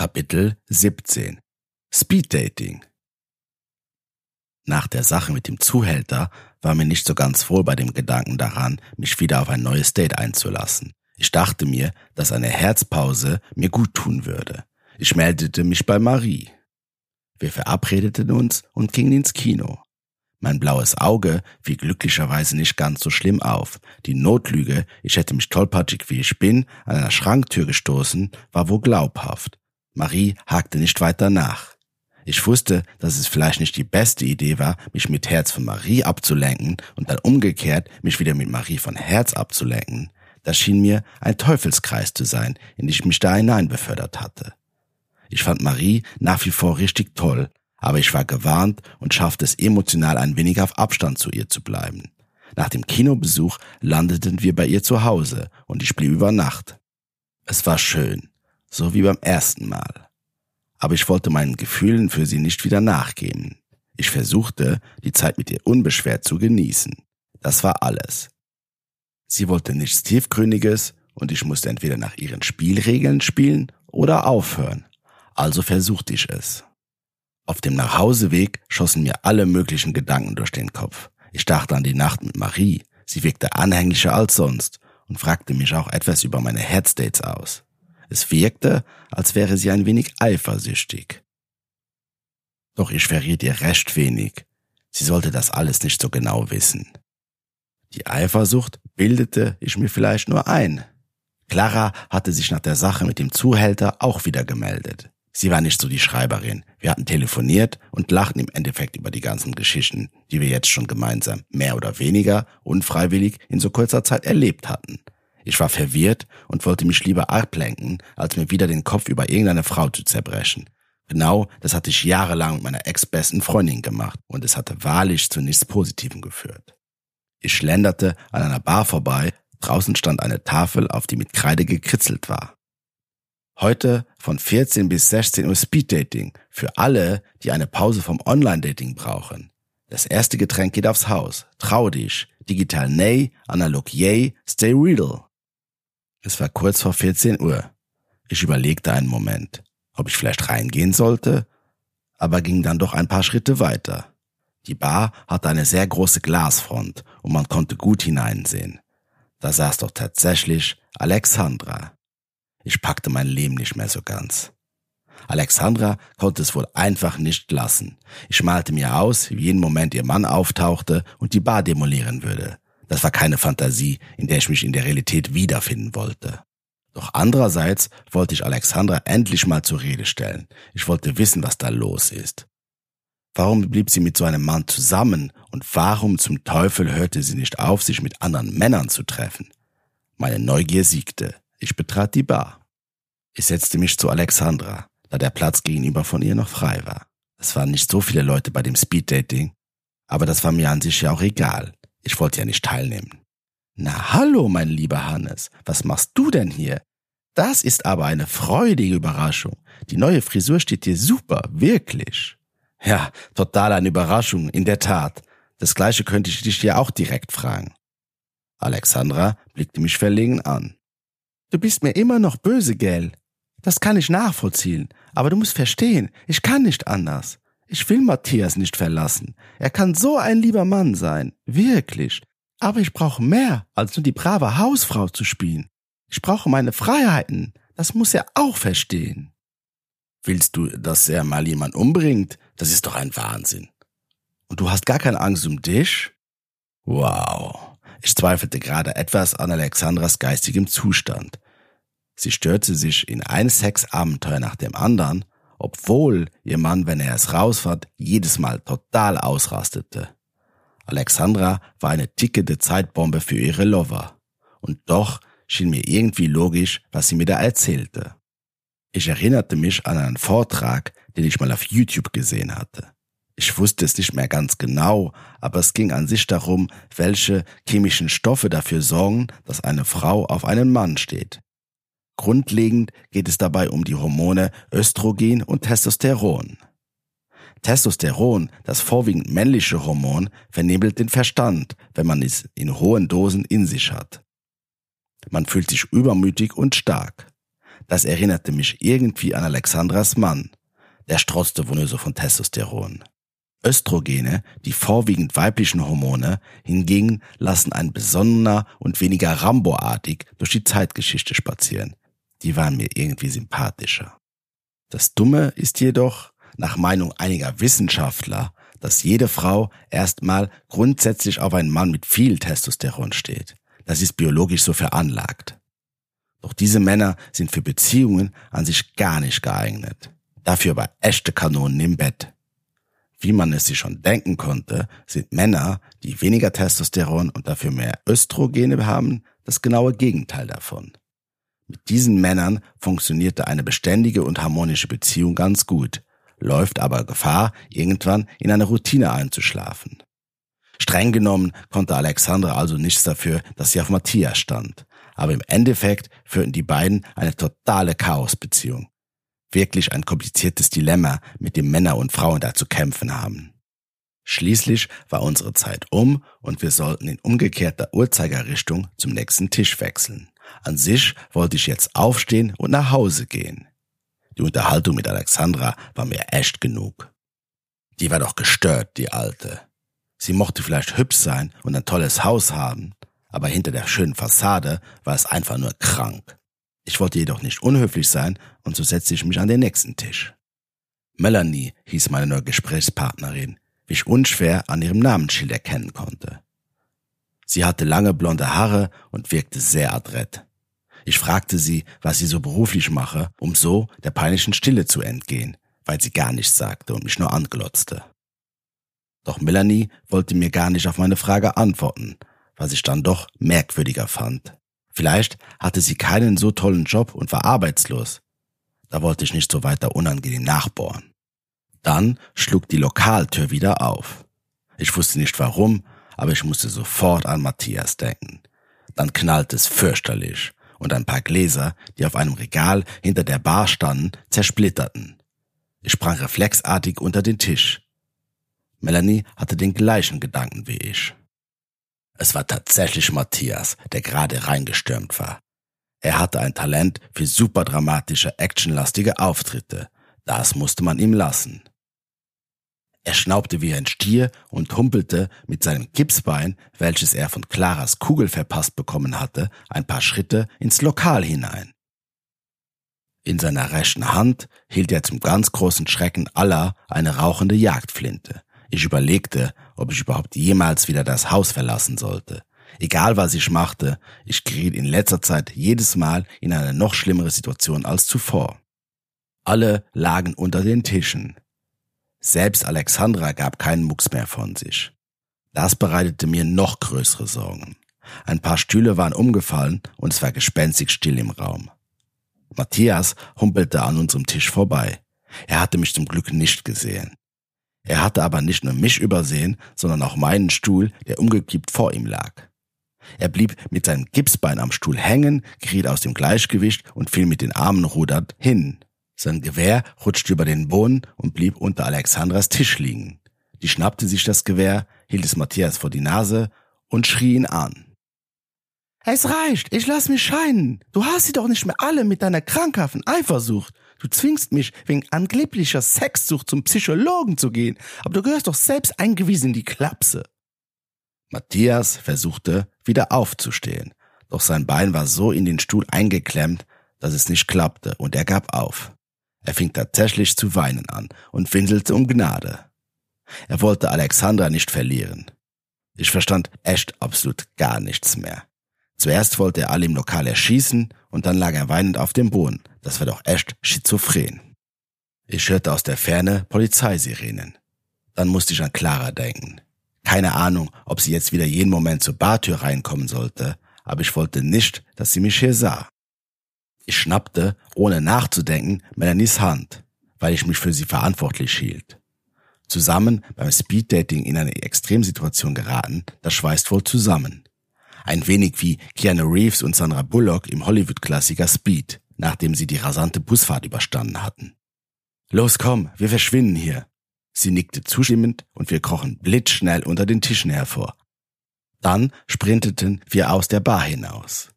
Kapitel 17 Speed Dating Nach der Sache mit dem Zuhälter war mir nicht so ganz wohl bei dem Gedanken daran, mich wieder auf ein neues Date einzulassen. Ich dachte mir, dass eine Herzpause mir gut tun würde. Ich meldete mich bei Marie. Wir verabredeten uns und gingen ins Kino. Mein blaues Auge fiel glücklicherweise nicht ganz so schlimm auf. Die Notlüge, ich hätte mich tollpatschig wie ich bin, an einer Schranktür gestoßen, war wohl glaubhaft. Marie hakte nicht weiter nach. Ich wusste, dass es vielleicht nicht die beste Idee war, mich mit Herz von Marie abzulenken und dann umgekehrt mich wieder mit Marie von Herz abzulenken. Das schien mir ein Teufelskreis zu sein, in den ich mich da hinein befördert hatte. Ich fand Marie nach wie vor richtig toll, aber ich war gewarnt und schaffte es emotional ein wenig auf Abstand zu ihr zu bleiben. Nach dem Kinobesuch landeten wir bei ihr zu Hause und ich blieb über Nacht. Es war schön, so wie beim ersten Mal. Aber ich wollte meinen Gefühlen für sie nicht wieder nachgeben. Ich versuchte, die Zeit mit ihr unbeschwert zu genießen. Das war alles. Sie wollte nichts Tiefgründiges und ich musste entweder nach ihren Spielregeln spielen oder aufhören. Also versuchte ich es. Auf dem Nachhauseweg schossen mir alle möglichen Gedanken durch den Kopf. Ich dachte an die Nacht mit Marie. Sie wirkte anhänglicher als sonst und fragte mich auch etwas über meine Headstates aus. Es wirkte, als wäre sie ein wenig eifersüchtig. Doch ich verriet ihr recht wenig. Sie sollte das alles nicht so genau wissen. Die Eifersucht bildete ich mir vielleicht nur ein. Clara hatte sich nach der Sache mit dem Zuhälter auch wieder gemeldet. Sie war nicht so die Schreiberin. Wir hatten telefoniert und lachten im Endeffekt über die ganzen Geschichten, die wir jetzt schon gemeinsam mehr oder weniger unfreiwillig in so kurzer Zeit erlebt hatten. Ich war verwirrt und wollte mich lieber ablenken, als mir wieder den Kopf über irgendeine Frau zu zerbrechen. Genau das hatte ich jahrelang mit meiner ex-besten Freundin gemacht und es hatte wahrlich zu nichts Positivem geführt. Ich schlenderte an einer Bar vorbei, draußen stand eine Tafel, auf die mit Kreide gekritzelt war. Heute von 14 bis 16 Uhr Speeddating für alle, die eine Pause vom Online-Dating brauchen. Das erste Getränk geht aufs Haus. Trau dich. Digital nay, analog yay, stay real. Es war kurz vor 14 Uhr. Ich überlegte einen Moment, ob ich vielleicht reingehen sollte, aber ging dann doch ein paar Schritte weiter. Die Bar hatte eine sehr große Glasfront und man konnte gut hineinsehen. Da saß doch tatsächlich Alexandra. Ich packte mein Leben nicht mehr so ganz. Alexandra konnte es wohl einfach nicht lassen. Ich malte mir aus, wie jeden Moment ihr Mann auftauchte und die Bar demolieren würde. Das war keine Fantasie, in der ich mich in der Realität wiederfinden wollte. Doch andererseits wollte ich Alexandra endlich mal zur Rede stellen. Ich wollte wissen, was da los ist. Warum blieb sie mit so einem Mann zusammen und warum zum Teufel hörte sie nicht auf, sich mit anderen Männern zu treffen? Meine Neugier siegte. Ich betrat die Bar. Ich setzte mich zu Alexandra, da der Platz gegenüber von ihr noch frei war. Es waren nicht so viele Leute bei dem Speeddating, aber das war mir an sich ja auch egal. Ich wollte ja nicht teilnehmen. Na hallo, mein lieber Hannes, was machst du denn hier? Das ist aber eine freudige Überraschung. Die neue Frisur steht dir super, wirklich. Ja, total eine Überraschung, in der Tat. Das gleiche könnte ich dich ja auch direkt fragen. Alexandra blickte mich verlegen an. Du bist mir immer noch böse, gell? Das kann ich nachvollziehen, aber du musst verstehen, ich kann nicht anders. Ich will Matthias nicht verlassen. Er kann so ein lieber Mann sein, wirklich. Aber ich brauche mehr, als nur die brave Hausfrau zu spielen. Ich brauche meine Freiheiten. Das muss er auch verstehen. Willst du, dass er mal jemand umbringt? Das ist doch ein Wahnsinn. Und du hast gar keine Angst um dich? Wow. Ich zweifelte gerade etwas an Alexandras geistigem Zustand. Sie stürzte sich in ein Sexabenteuer nach dem anderen, obwohl ihr Mann, wenn er es rausfand, jedes Mal total ausrastete. Alexandra war eine tickende Zeitbombe für ihre Lover. Und doch schien mir irgendwie logisch, was sie mir da erzählte. Ich erinnerte mich an einen Vortrag, den ich mal auf YouTube gesehen hatte. Ich wusste es nicht mehr ganz genau, aber es ging an sich darum, welche chemischen Stoffe dafür sorgen, dass eine Frau auf einen Mann steht. Grundlegend geht es dabei um die Hormone Östrogen und Testosteron. Testosteron, das vorwiegend männliche Hormon, vernebelt den Verstand, wenn man es in hohen Dosen in sich hat. Man fühlt sich übermütig und stark. Das erinnerte mich irgendwie an Alexandras Mann. Der strotzte wohl nur so von Testosteron. Östrogene, die vorwiegend weiblichen Hormone, hingegen lassen ein besonnener und weniger Rambo-artig durch die Zeitgeschichte spazieren. Die waren mir irgendwie sympathischer. Das Dumme ist jedoch, nach Meinung einiger Wissenschaftler, dass jede Frau erstmal grundsätzlich auf einen Mann mit viel Testosteron steht. Das ist biologisch so veranlagt. Doch diese Männer sind für Beziehungen an sich gar nicht geeignet. Dafür aber echte Kanonen im Bett. Wie man es sich schon denken konnte, sind Männer, die weniger Testosteron und dafür mehr Östrogene haben, das genaue Gegenteil davon. Mit diesen Männern funktionierte eine beständige und harmonische Beziehung ganz gut, läuft aber Gefahr, irgendwann in eine Routine einzuschlafen. Streng genommen konnte Alexandra also nichts dafür, dass sie auf Matthias stand. Aber im Endeffekt führten die beiden eine totale Chaosbeziehung. Wirklich ein kompliziertes Dilemma, mit dem Männer und Frauen da zu kämpfen haben. Schließlich war unsere Zeit um und wir sollten in umgekehrter Uhrzeigerrichtung zum nächsten Tisch wechseln. An sich wollte ich jetzt aufstehen und nach Hause gehen. Die Unterhaltung mit Alexandra war mir echt genug. Die war doch gestört, die Alte. Sie mochte vielleicht hübsch sein und ein tolles Haus haben, aber hinter der schönen Fassade war es einfach nur krank. Ich wollte jedoch nicht unhöflich sein und so setzte ich mich an den nächsten Tisch. Melanie hieß meine neue Gesprächspartnerin, wie ich unschwer an ihrem Namensschild erkennen konnte. Sie hatte lange blonde Haare und wirkte sehr adrett. Ich fragte sie, was sie so beruflich mache, um so der peinlichen Stille zu entgehen, weil sie gar nichts sagte und mich nur anglotzte. Doch Melanie wollte mir gar nicht auf meine Frage antworten, was ich dann doch merkwürdiger fand. Vielleicht hatte sie keinen so tollen Job und war arbeitslos. Da wollte ich nicht so weiter unangenehm nachbohren. Dann schlug die Lokaltür wieder auf. Ich wusste nicht warum, aber ich musste sofort an Matthias denken. Dann knallte es fürchterlich und ein paar Gläser, die auf einem Regal hinter der Bar standen, zersplitterten. Ich sprang reflexartig unter den Tisch. Melanie hatte den gleichen Gedanken wie ich. Es war tatsächlich Matthias, der gerade reingestürmt war. Er hatte ein Talent für superdramatische, actionlastige Auftritte. Das musste man ihm lassen. Er schnaubte wie ein Stier und humpelte mit seinem Gipsbein, welches er von Claras Kugel verpasst bekommen hatte, ein paar Schritte ins Lokal hinein. In seiner rechten Hand hielt er zum ganz großen Schrecken aller eine rauchende Jagdflinte. Ich überlegte, ob ich überhaupt jemals wieder das Haus verlassen sollte. Egal was ich machte, ich geriet in letzter Zeit jedes Mal in eine noch schlimmere Situation als zuvor. Alle lagen unter den Tischen. Selbst Alexandra gab keinen Mucks mehr von sich. Das bereitete mir noch größere Sorgen. Ein paar Stühle waren umgefallen und es war gespenstig still im Raum. Matthias humpelte an unserem Tisch vorbei. Er hatte mich zum Glück nicht gesehen. Er hatte aber nicht nur mich übersehen, sondern auch meinen Stuhl, der umgekippt vor ihm lag. Er blieb mit seinem Gipsbein am Stuhl hängen, geriet aus dem Gleichgewicht und fiel mit den Armen rudert hin. Sein Gewehr rutschte über den Boden und blieb unter Alexandras Tisch liegen. Die schnappte sich das Gewehr, hielt es Matthias vor die Nase und schrie ihn an. Es reicht, ich lass mich scheinen. Du hast sie doch nicht mehr alle mit deiner krankhaften Eifersucht. Du zwingst mich wegen angeblicher Sexsucht zum Psychologen zu gehen, aber du gehörst doch selbst eingewiesen in die Klapse. Matthias versuchte, wieder aufzustehen, doch sein Bein war so in den Stuhl eingeklemmt, dass es nicht klappte und er gab auf. Er fing tatsächlich zu weinen an und winselte um Gnade. Er wollte Alexandra nicht verlieren. Ich verstand echt absolut gar nichts mehr. Zuerst wollte er alle im Lokal erschießen und dann lag er weinend auf dem Boden. Das war doch echt schizophren. Ich hörte aus der Ferne Polizeisirenen. Dann musste ich an Clara denken. Keine Ahnung, ob sie jetzt wieder jeden Moment zur Bartür reinkommen sollte, aber ich wollte nicht, dass sie mich hier sah. Ich schnappte, ohne nachzudenken, Melanies Hand, weil ich mich für sie verantwortlich hielt. Zusammen beim Speeddating in eine Extremsituation geraten, das schweißt wohl zusammen. Ein wenig wie Keanu Reeves und Sandra Bullock im Hollywood-Klassiker Speed, nachdem sie die rasante Busfahrt überstanden hatten. Los komm, wir verschwinden hier. Sie nickte zustimmend und wir krochen blitzschnell unter den Tischen hervor. Dann sprinteten wir aus der Bar hinaus.